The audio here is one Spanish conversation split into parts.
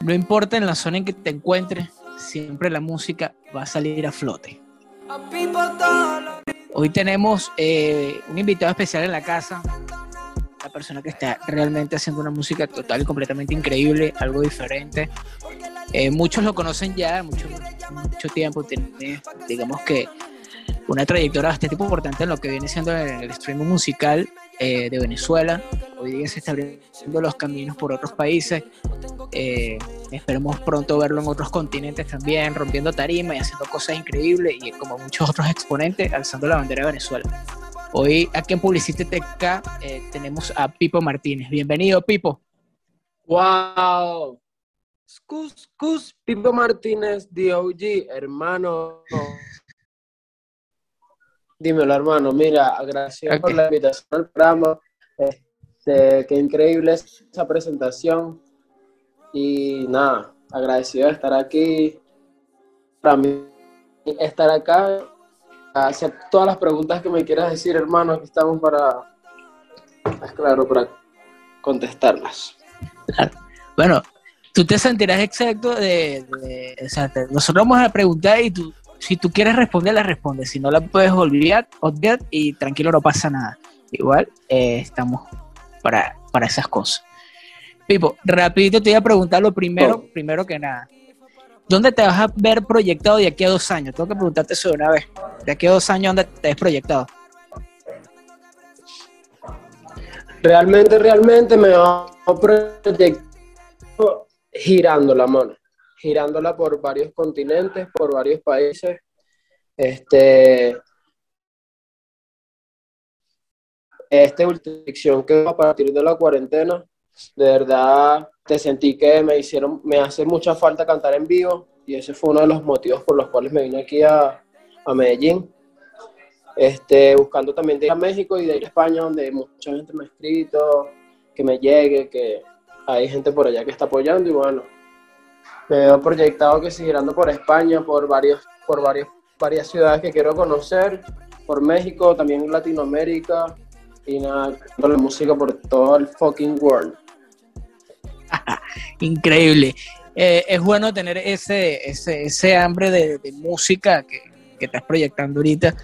No importa en la zona en que te encuentres, siempre la música va a salir a flote. Hoy tenemos eh, un invitado especial en la casa, la persona que está realmente haciendo una música total y completamente increíble, algo diferente. Eh, muchos lo conocen ya, mucho, mucho tiempo, tiene, digamos que una trayectoria bastante importante en lo que viene siendo el, streaming musical eh, de Venezuela. Hoy día se están abriendo los caminos por otros países. Eh, esperemos pronto verlo en otros continentes también, rompiendo tarima y haciendo cosas increíbles y como muchos otros exponentes, alzando la bandera de Venezuela. Hoy aquí en Publicite TK eh, tenemos a Pipo Martínez. Bienvenido, Pipo. ¡Wow! Cus, Pipo Martínez, DOG, hermano. Dímelo, hermano. Mira, agradecido por la invitación al programa. Este, qué increíble esa presentación. Y nada, agradecido de estar aquí. Para mí, estar acá, hacer todas las preguntas que me quieras decir, hermano. Aquí estamos para, es claro, para contestarlas. Bueno, tú te sentirás exacto de, de te- nosotros vamos a preguntar y tú, si tú quieres responder, la respondes. Si no la puedes olvidar, obviar y tranquilo, no pasa nada. Igual eh, estamos para, para esas cosas. Pipo, rapidito te voy a preguntar lo primero, Oh. primero que nada. ¿Dónde te vas a ver proyectado de aquí a dos años? Tengo que preguntarte eso de una vez. De aquí a dos años, ¿dónde te ves proyectado? Realmente, realmente me va a proyectar girando la mano, girándola por varios continentes, por varios países. Este, esta última que a partir de la cuarentena, de verdad te sentí que me hicieron, me hace mucha falta cantar en vivo y ese fue uno de los motivos por los cuales me vine aquí a, a Medellín este, buscando también de ir a México y de ir a España, donde mucha gente me ha escrito, que me llegue, que hay gente por allá que está apoyando y bueno, veo proyectado que sigue girando por España, por, varios, por varios, varias ciudades que quiero conocer, por México, también Latinoamérica y nada, la música por todo el fucking world. Increíble. Eh, es bueno tener ese, ese, ese hambre de, de música que, que estás proyectando ahorita,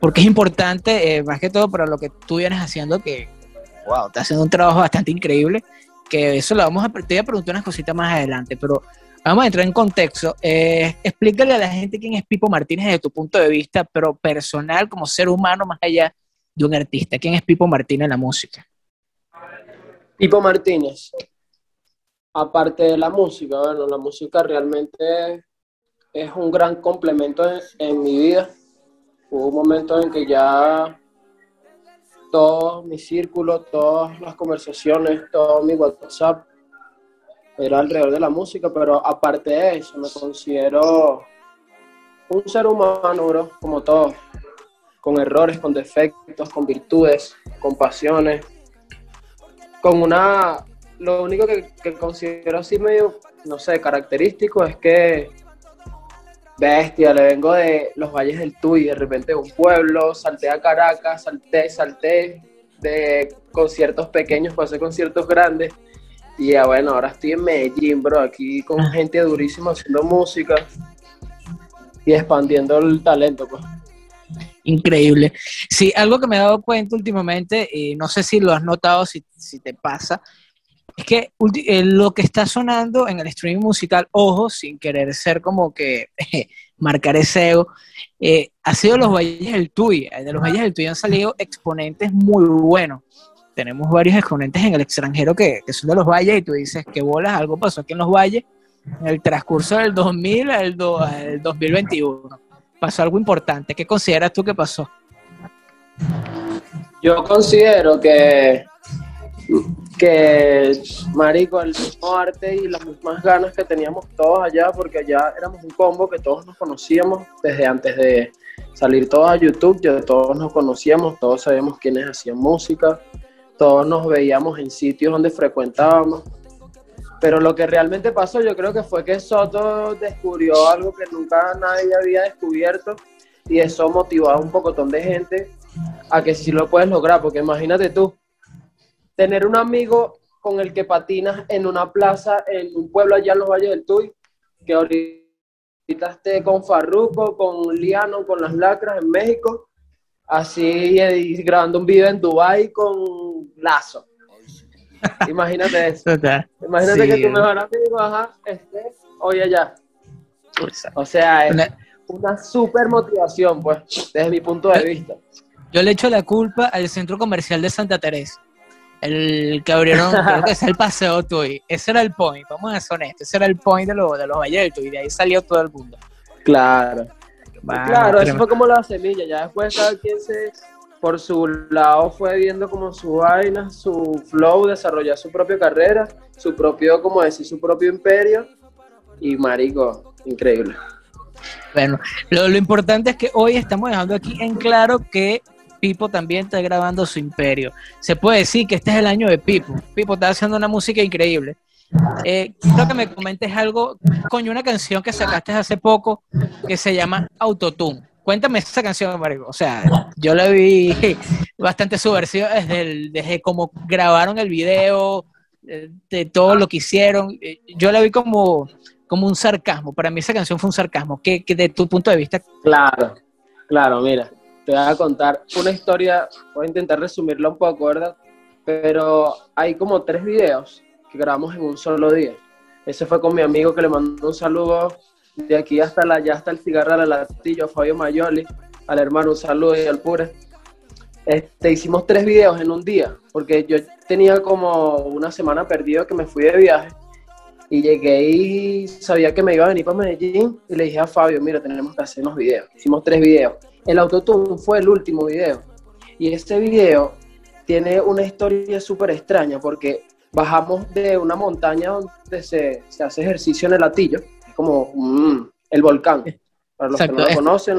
porque es importante, eh, más que todo para lo que tú vienes haciendo, que, wow, estás haciendo un trabajo bastante increíble, que eso lo vamos a, te voy a preguntar unas cositas más adelante, pero vamos a entrar en contexto. Eh, explícale a la gente quién es Pipo Martínez desde tu punto de vista, pero personal, como ser humano, más allá de un artista. ¿Quién es Pipo Martínez en la música? Pipo Martínez, aparte de la música, bueno, la música realmente es un gran complemento en, en mi vida. Hubo un momento en que ya todo mi círculo, todas las conversaciones, todo mi WhatsApp era alrededor de la música, pero aparte de eso me considero un ser humano, bro, como todos, con errores, con defectos, con virtudes, con pasiones, con una, lo único que, que considero así medio, no sé, característico es que bestia, le vengo de los valles del Tuy, de repente de un pueblo, salté a Caracas, salté, salté de conciertos pequeños, pasé conciertos grandes, y ya bueno, ahora estoy en Medellín, bro, aquí con gente durísima haciendo música y expandiendo el talento, pues. Increíble. Sí, algo que me he dado cuenta últimamente, y no sé si lo has notado, si, si te pasa, es que eh, lo que está sonando en el streaming musical, ojo, sin querer ser como que marcar ese ego, eh, ha sido los Valles del Tuy. De los Valles del Tuy han salido exponentes muy buenos. Tenemos varios exponentes en el extranjero que, que son de los Valles y tú dices que bolas, algo pasó aquí en los Valles en el transcurso del 2000 al, do- al 2021. Pasó algo importante. ¿Qué consideras tú que pasó? Yo considero que, que, marico, el mismo arte y las mismas ganas que teníamos todos allá, porque allá éramos un combo que todos nos conocíamos desde antes de salir todos a YouTube, ya todos nos conocíamos, todos sabíamos quiénes hacían música, todos nos veíamos en sitios donde frecuentábamos. Pero lo que realmente pasó, yo creo que fue que Soto descubrió algo que nunca nadie había descubierto y eso motivó a un pocotón de gente a que sí lo puedes lograr, porque imagínate tú, tener un amigo con el que patinas en una plaza, en un pueblo allá en los Valles del Tuy, que ahorita esté con Farruko, con Liano, con las Lacras en México, así grabando un video en Dubai con Lazo. Imagínate eso. Imagínate que tu mejor amigo, ajá, esté hoy allá. O sea, es una super motivación, pues, desde mi punto de vista. Yo le echo la culpa al centro comercial de Santa Teresa. El que abrieron, creo que es el Paseo Tuy. Ese era el point, vamos a ser honestos. Ese era el point de, los de los Valles Y de ahí salió todo el mundo. Claro. claro, eso fue como la semilla. Ya después cada quien se, por su lado, fue viendo como su vaina, su flow, desarrollar su propia carrera, su propio, como decir, su propio imperio. Y marico, increíble. Bueno, lo, lo importante es que hoy estamos dejando aquí en claro que Pipo también está grabando su imperio. Se puede decir que este es el año de Pipo. Pipo está haciendo una música increíble. Eh, que me comentes algo, coño, una canción que sacaste hace poco que se llama Autotune. Cuéntame esa canción, Mario. O sea, yo la vi bastante subversiva desde, desde cómo grabaron el video, de, de, todo lo que hicieron. Eh, yo la vi como, como un sarcasmo. Para mí esa canción fue un sarcasmo. ¿Qué, qué de tu punto de vista? Claro, claro, mira te voy a contar una historia, voy a intentar resumirla un poco, ¿verdad? Pero hay como tres videos que grabamos en un solo día. Ese fue con mi amigo que le mandó un saludo de aquí hasta la, ya hasta el cigarro al latillo, Fabio Mayoli, al hermano un saludo y al pure. Este, hicimos tres videos en un día, porque yo tenía como una semana perdido que me fui de viaje y llegué y sabía que me iba a venir para Medellín y le dije a Fabio, mira, tenemos que hacer unos videos. Hicimos tres videos el autotune fue el último video. Y este video tiene una historia súper extraña porque bajamos de una montaña donde se, hace ejercicio en el latillo, es como mm, el volcán. Para los que no lo conocen,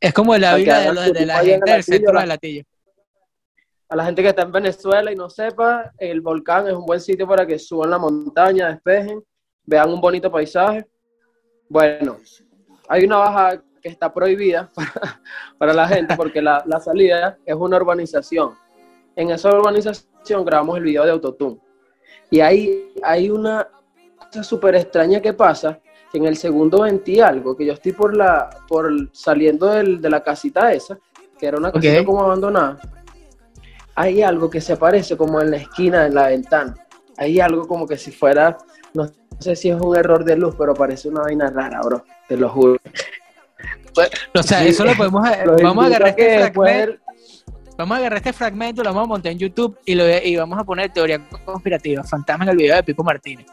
es, como la vida de, la gente del centro del latillo. A la gente que está en Venezuela y no sepa, el volcán es un buen sitio para que suban la montaña, despejen, vean un bonito paisaje. Bueno, hay una baja que está prohibida para, la gente porque la, salida es una urbanización. En esa urbanización grabamos el video de Autotune. Y ahí hay una cosa súper extraña que pasa, que en el segundo 20 algo, que yo estoy por la por saliendo de la casita esa, que era una casita como abandonada, hay algo que se aparece como en la esquina, en la ventana. Hay algo como que si fuera, no sé si es un error de luz, pero parece una vaina rara, bro, te lo juro. O sea, eso lo podemos. vamos a agarrar este fragmento. Vamos a agarrar este fragmento, lo vamos a montar en YouTube y, lo, y vamos a poner teoría conspirativa, fantasma en el video de Pipo Martínez.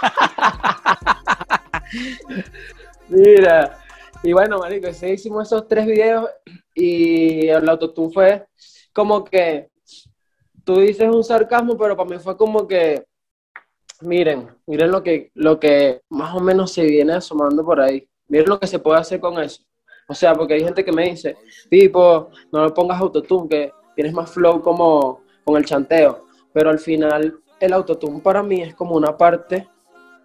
Mira, y bueno, marico, hicimos esos tres videos y el autotune fue como que tú dices un sarcasmo, pero para mí fue como que miren, miren lo que lo que más o menos se viene asomando por ahí. Miren lo que se puede hacer con eso. O sea, porque hay gente que me dice, tipo, no le pongas autotune, que tienes más flow como con el chanteo. Pero al final, el autotune para mí es como una parte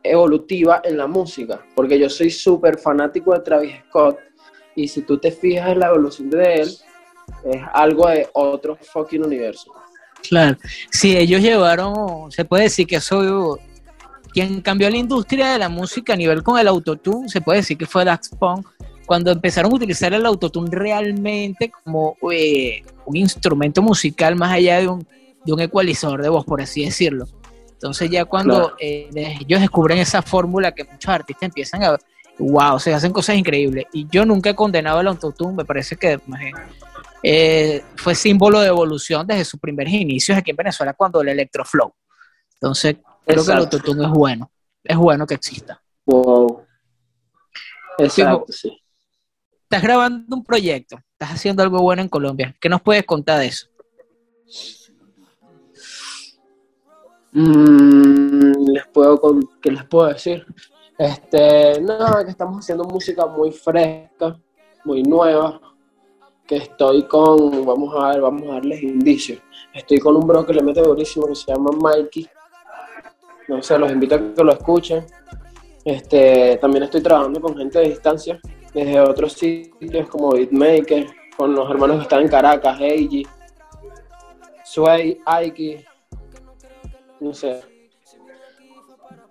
evolutiva en la música, porque yo soy súper fanático de Travis Scott. Y si tú te fijas en la evolución de él, es algo de otro fucking universo. Claro, si ellos llevaron, se puede decir que soy quien cambió la industria de la música a nivel con el autotune, se puede decir que fue Dax Punk, cuando empezaron a utilizar el autotune realmente como eh, un instrumento musical más allá de un, de un ecualizador de voz, por así decirlo. Entonces ya cuando eh, ellos descubren esa fórmula que muchos artistas empiezan a, wow, se hacen cosas increíbles. Y yo nunca he condenado el autotune, me parece que eh, fue símbolo de evolución desde sus primeros inicios aquí en Venezuela cuando el electroflow. Entonces creo que el autotune es bueno, es bueno que exista. Wow. Exacto, sí estás grabando un proyecto, estás haciendo algo bueno en Colombia. ¿Qué nos puedes contar de eso? Mm, les puedo ¿Qué les puedo decir? Este, nada, que estamos haciendo música muy fresca, muy nueva, que estoy con, vamos a ver, vamos a darles indicios. Estoy con un bro que le mete durísimo que se llama Mikey. No sé, los invito a que lo escuchen. Este, también estoy trabajando con gente de distancia desde otros sitios como Beatmaker, con los hermanos que están en Caracas, Eiji, Sway, Aiki, no sé.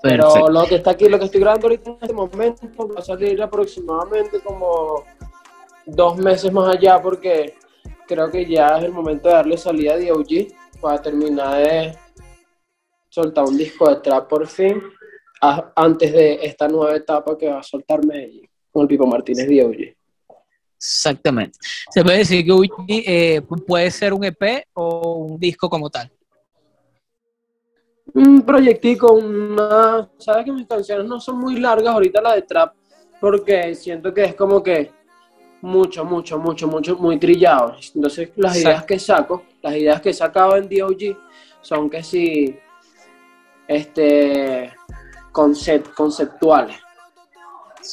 Pero lo que está aquí, lo que estoy grabando ahorita en este momento, va a salir aproximadamente como dos meses más allá porque creo que ya es el momento de darle salida a DOG para terminar de soltar un disco de trap por fin antes de esta nueva etapa que va a soltar Medellín con el Pipo Martínez DOG. Exactamente. Se puede decir que eh, puede ser un EP o un disco como tal. Un proyectico, una... Sabes que mis canciones no son muy largas ahorita la de trap, porque siento que es como que mucho, mucho, mucho, mucho, muy trillado. Entonces las ideas que saco, las ideas que he sacado en DOG son que sí, este, concept, conceptuales.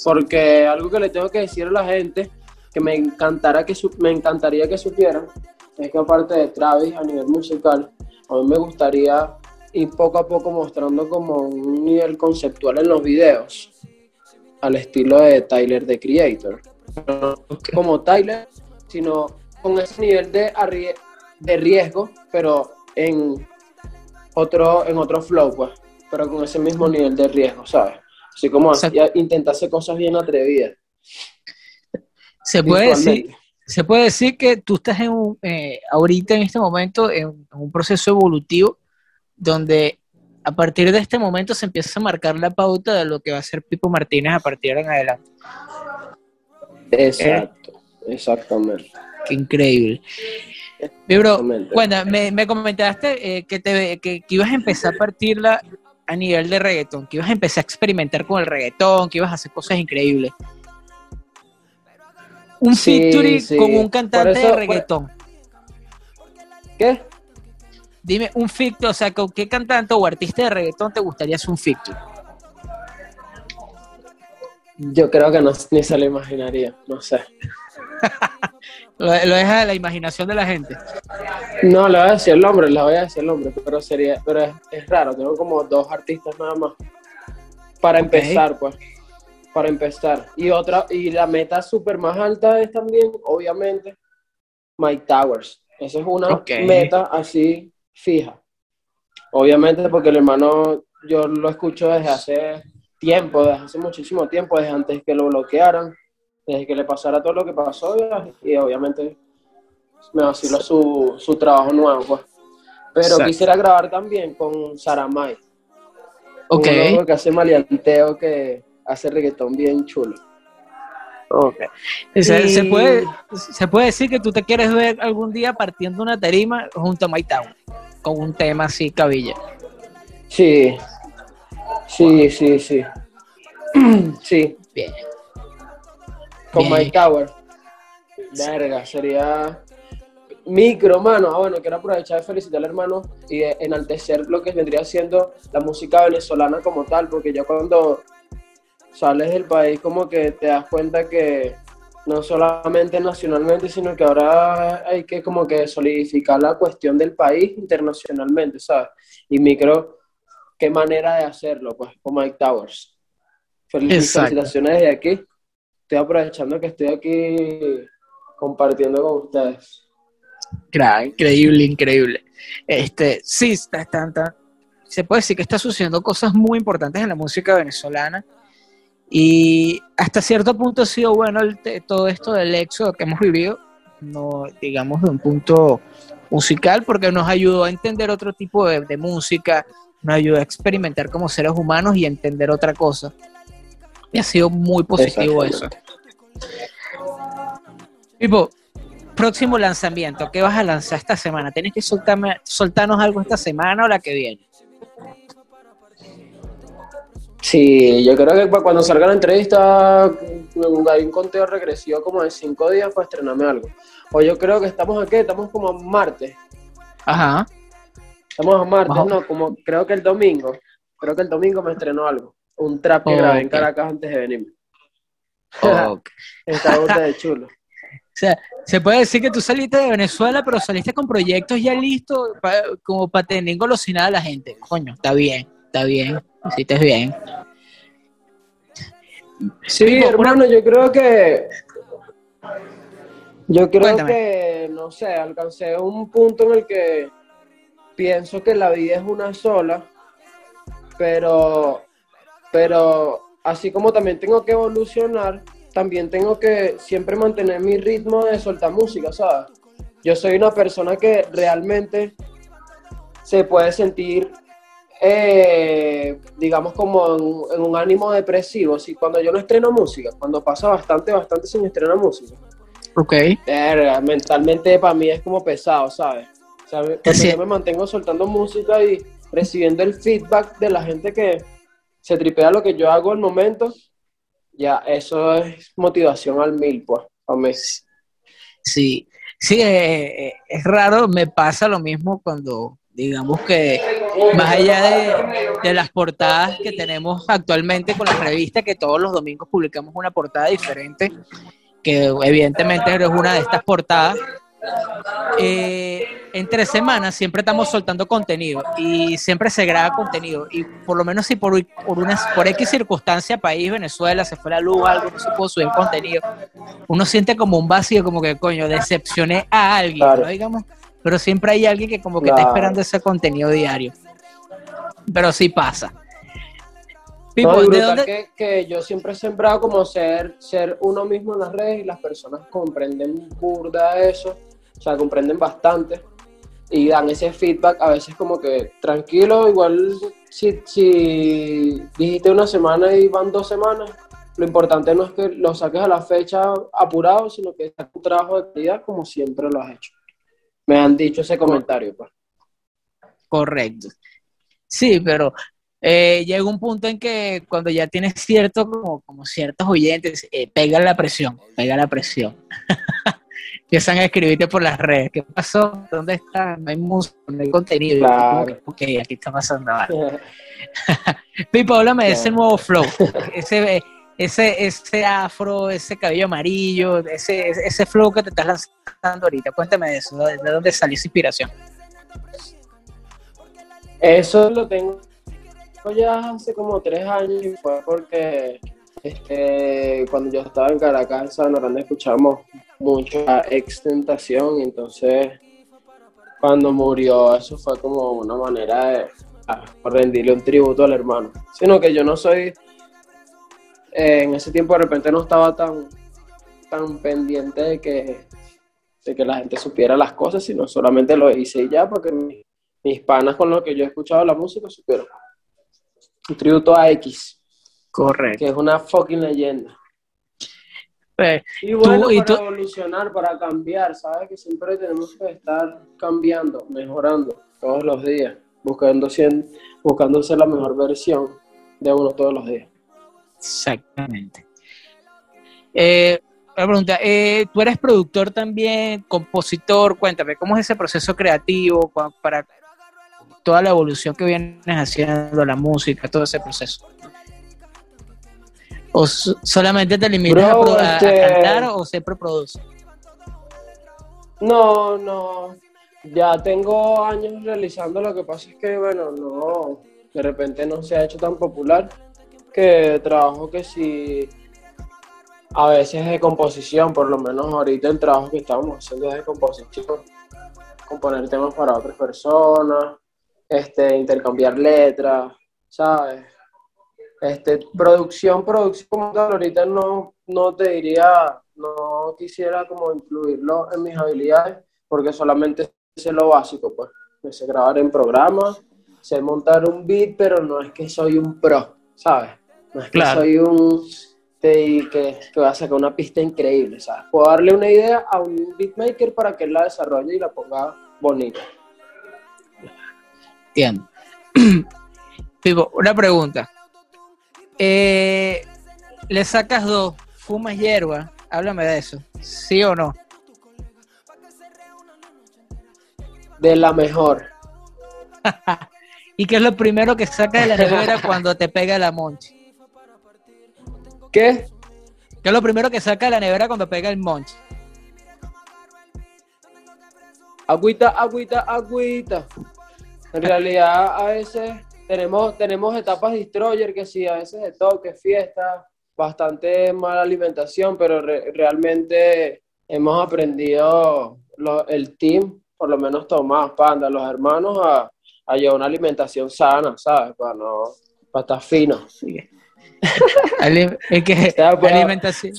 Porque algo que le tengo que decir a la gente que me, encantará que me encantaría que supieran es que aparte de Travis a nivel musical, a mí me gustaría ir poco a poco mostrando como un nivel conceptual en los videos, al estilo de Tyler the Creator. No como Tyler, sino con ese nivel de, de riesgo, pero en otro, en otro flow, pues, pero con ese mismo nivel de riesgo, ¿sabes? Así como intentar hacer cosas bien atrevidas. Se puede decir, se puede decir que tú estás en un, eh, ahorita en este momento en, un proceso evolutivo donde a partir de este momento se empieza a marcar la pauta de lo que va a ser Pipo Martínez a partir de en adelante. Exacto, exactamente. Qué increíble. Bro, bueno, me, me comentaste eh, que, te, que, que, ibas a empezar a partirla a nivel de reggaetón, que ibas a empezar a experimentar con el reggaetón, que ibas a hacer cosas increíbles un featuring con un cantante de reggaetón. ¿Qué? Dime un featuring, o sea, ¿con qué cantante o artista de reggaetón te gustaría hacer un featuring? Yo creo que no, ni se lo imaginaría, no sé. Lo, deja de la imaginación de la gente. No, le voy a decir el nombre, le voy a decir el nombre, pero sería, pero es, raro, tengo como dos artistas nada más. Para empezar, pues para empezar. Y otra, y la meta súper más alta es también, obviamente, Mike Towers. Esa es una meta así fija. Obviamente porque el hermano yo lo escucho desde hace tiempo, desde hace muchísimo tiempo, desde antes que lo bloquearan, desde que le pasara todo lo que pasó y, obviamente me vacila su, su trabajo nuevo. Pues. Pero quisiera grabar también con Saramay. Ok. que hace maleanteo que hace reggaetón bien chulo. Okay. Se, puede, se puede decir que tú te quieres ver algún día partiendo una tarima junto a My Town, con un tema así, cabilla. Sí, sí, sí, sí. sí. Bien. Con My Tower. Verga, sería micro, mano. Ah, bueno, quiero aprovechar de felicitar al hermano y enaltecer lo que vendría siendo la música venezolana como tal, porque yo cuando sales del país como que te das cuenta que no solamente nacionalmente, sino que ahora hay que como que solidificar la cuestión del país internacionalmente, ¿sabes? Y micro, qué manera de hacerlo, pues, con Mike Towers. Felicitaciones de aquí. Estoy aprovechando que estoy aquí compartiendo con ustedes. increíble, increíble. Este, sí, está, está, se puede decir que está sucediendo cosas muy importantes en la música venezolana y hasta cierto punto ha sido bueno todo esto del éxodo que hemos vivido, no digamos de un punto musical, porque nos ayudó a entender otro tipo de, música, nos ayudó a experimentar como seres humanos y entender otra cosa. Y ha sido muy positivo eso. Tipo, próximo lanzamiento, ¿qué vas a lanzar esta semana? ¿Tienes que soltarme, soltarnos algo esta semana o la que viene? Sí, yo creo que cuando salga la entrevista hay un conteo regresivo como de cinco días para estrenarme algo. O yo creo que estamos aquí, estamos como a martes. Ajá. Estamos a martes, no, como creo que el domingo. Creo que el domingo me estrenó algo. Un trap que grabé en Caracas antes de venirme. Okay. Está de chulo. O sea, se puede decir que tú saliste de Venezuela, pero saliste con proyectos ya listos como para tener engolosinada a la gente. Coño, está bien, está bien, hiciste bien. Sí, hermano, yo creo que Yo creo que, no sé, alcancé un punto en el que pienso que la vida es una sola, pero, pero así como también tengo que evolucionar, también tengo que siempre mantener mi ritmo de soltar música, ¿sabes? Yo soy una persona que realmente se puede sentir, eh, digamos, como en, un ánimo depresivo. Si cuando yo no estreno música, cuando pasa bastante, bastante sin estrenar música. Ok. mentalmente para mí es como pesado, ¿sabes? yo me mantengo soltando música y recibiendo el feedback de la gente que se tripea lo que yo hago al momento, ya eso es motivación al mil, pues, a mí. Sí, sí, eh, eh, es raro, me pasa lo mismo cuando, digamos que, más allá de, de, las portadas que tenemos actualmente con la revista, que todos los domingos publicamos una portada diferente, que evidentemente es una de estas portadas, eh, entre semanas siempre estamos soltando contenido y siempre se graba contenido. Y por lo menos si por, por, una, por X circunstancia, país, Venezuela, se fue la luz, algo, no se pudo subir contenido, uno siente como un vacío, como que coño, decepcioné a alguien, digamos, pero siempre hay alguien que como que está esperando ese contenido diario. Pero sí pasa. que, yo siempre he sembrado como ser, ser uno mismo en las redes y las personas comprenden burda eso o sea, comprenden bastante y dan ese feedback a veces como que tranquilo, igual si, si dijiste una semana y van dos semanas, lo importante no es que lo saques a la fecha apurado, sino que es un trabajo de calidad como siempre lo has hecho. Me han dicho ese comentario, pues. Correcto. Sí, pero eh, llega un punto en que cuando ya tienes cierto, como, como ciertos oyentes, eh, pega la presión, pega la presión. empiezan a escribirte por las redes. ¿Qué pasó? ¿Dónde está? No hay música, no hay contenido. ok, aquí está pasando algo. Pipo, háblame de ese nuevo flow. Ese, ese, ese afro, ese cabello amarillo, ese, ese flow que te estás lanzando ahorita. Cuéntame de eso. ¿De dónde salió esa inspiración? Eso lo tengo ya hace como tres años y fue porque este, cuando yo estaba en Caracas, en San Grande, escuchamos mucha extentación, entonces cuando murió eso fue como una manera de rendirle un tributo al hermano. Sino que yo no soy, eh, en ese tiempo de repente no estaba tan, tan pendiente de que, de que la gente supiera las cosas, sino solamente lo hice ya, porque mis, mis panas con los que yo he escuchado la música supieron. Un tributo a X. Correcto. Que es una fucking leyenda. Pues, y bueno, para evolucionar, para cambiar, ¿sabes? Que siempre tenemos que estar cambiando, mejorando todos los días, buscando, buscando ser la mejor versión de uno todos los días. Exactamente. Eh, una pregunta, eh, tú eres productor también, compositor, cuéntame, ¿cómo es ese proceso creativo para toda la evolución que vienes haciendo, la música, todo ese proceso? ¿O solamente te limitas a, este, cantar o siempre produces? No, no. Ya tengo años realizando, lo que pasa es que, bueno, no, de repente no se ha hecho tan popular que trabajo que si a veces de composición, por lo menos ahorita el trabajo que estamos haciendo es de composición, componer temas para otras personas, este, intercambiar letras, ¿sabes? Este, producción, producción como tal, ahorita no, no te diría, no quisiera como incluirlo en mis habilidades, porque solamente sé lo básico, pues. Sé grabar en programas, sé montar un beat, pero no es que soy un pro, ¿sabes? No es que soy un que, que va a sacar una pista increíble, ¿sabes? Puedo darle una idea a un beatmaker para que él la desarrolle y la ponga bonita. Entiendo. una pregunta. Eh, le sacas dos, fumas hierba, háblame de eso, ¿sí o no? De la mejor. ¿Y qué es lo primero que sacas de la nevera cuando te pega la monchi? ¿Qué? ¿Qué es lo primero que saca de la nevera cuando pega el monchi? Agüita, agüita, agüita. En realidad, a veces tenemos, tenemos etapas destroyer que sí, a veces de toque, fiesta, bastante mala alimentación, pero realmente hemos aprendido el team, por lo menos Tomás, Panda, los hermanos, a, a llevar una alimentación sana, ¿sabes? Para no, para estar fino. Sí. es que alimentación.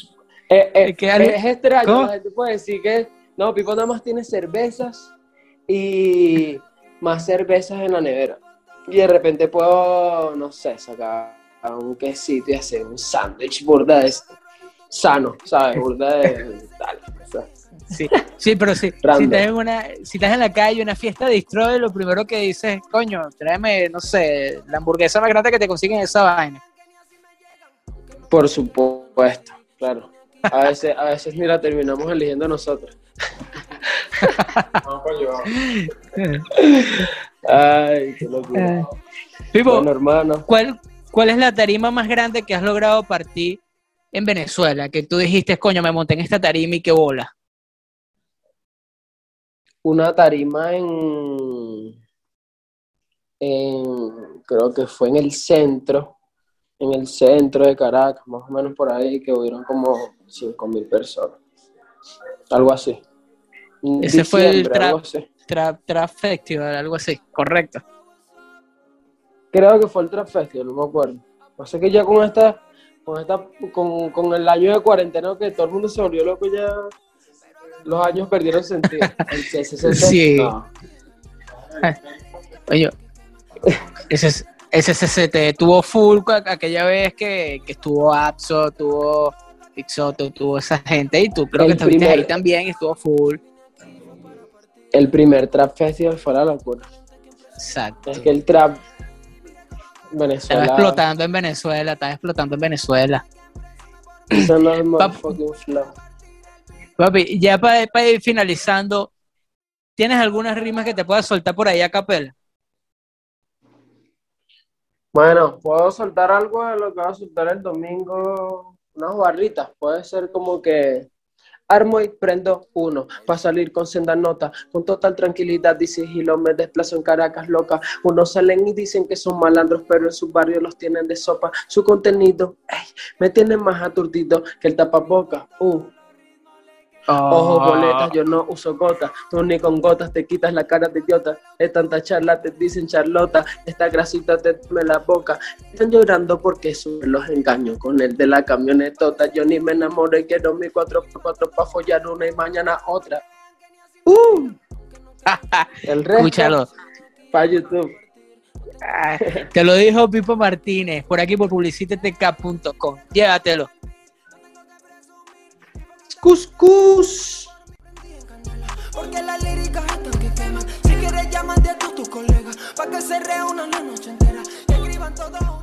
Eh, eh, es extraño, la gente puede decir que no, Pipo nada más tiene cervezas y más cervezas en la nevera. Y de repente puedo, no sé, sacar un quesito y hacer un sándwich burda de sano, ¿sabes? Burda de tal. Sí, sí, pero sí, si, estás en una, si estás en la calle, una fiesta de distro, lo primero que dices, coño, tráeme, no sé, la hamburguesa más grande que te consiguen esa vaina. Por supuesto, claro. A veces, a veces mira, terminamos eligiendo nosotros. Ay, qué locura. Pipo, hermano. ¿cuál, ¿Cuál es la tarima más grande que has logrado partir en Venezuela? Que tú dijiste, coño, me monté en esta tarima y qué bola. Una tarima en, en, creo que fue en el centro, en el centro de Caracas, más o menos por ahí, que hubieron como 5 mil personas. Algo así. Ese fue el Trap, Festival, algo así, correcto. Creo que fue el Trap Festival, no me acuerdo. Pasa que ya con esta, con esta, con, el año de cuarentena que todo el mundo se volvió loco ya los años perdieron sentido. El CCC, sí. Oye, ese, ese tuvo full aquella vez que, que estuvo Apso, tuvo Pixoto, tuvo esa gente y tú creo que estuviste ahí también estuvo full. El primer trap festival fue la locura. Exacto. Es que el trap Venezuela. Estaba explotando en Venezuela, estaba explotando en Venezuela. Eso no es fucking flow. Papi, ya para ir finalizando, ¿tienes algunas rimas que te puedas soltar por ahí a capela? Bueno, puedo soltar algo de lo que va a soltar el domingo, unas barritas. Puede ser como que armo y prendo uno para salir con senda nota, con total tranquilidad y sigilo me desplazo en Caracas loca. Unos salen y dicen que son malandros, pero en su barrio los tienen de sopa. Su contenido, me tiene más aturdido que el tapaboca. Uh. Ojos ah. boletas, yo no uso gotas, tú ni con gotas te quitas la cara de idiota. De tanta charla te dicen charlota, esta grasita te me la boca. Están llorando porque suben los engaños con el de la camionetota. Yo ni me enamoro y quiero mi 4x4 para follar una y mañana otra. ¡Uh! el resto, Escúchalo. Para YouTube. Ah, te lo dijo Pipo Martínez, por aquí por publicitetk.com. Llévatelo. Cuscus. Porque la lírica que quema. Si quieres, llámate a tu, tu colega. Pa' que se reúnan la noche entera. Escriban todo.